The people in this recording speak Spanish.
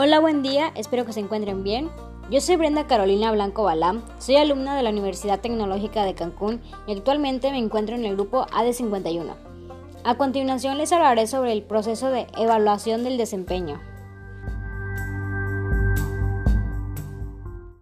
Hola, buen día, espero que se encuentren bien. Yo soy Brenda Carolina Blanco Balam, soy alumna de la Universidad Tecnológica de Cancún y actualmente me encuentro en el grupo AD51. A continuación les hablaré sobre el proceso de evaluación del desempeño.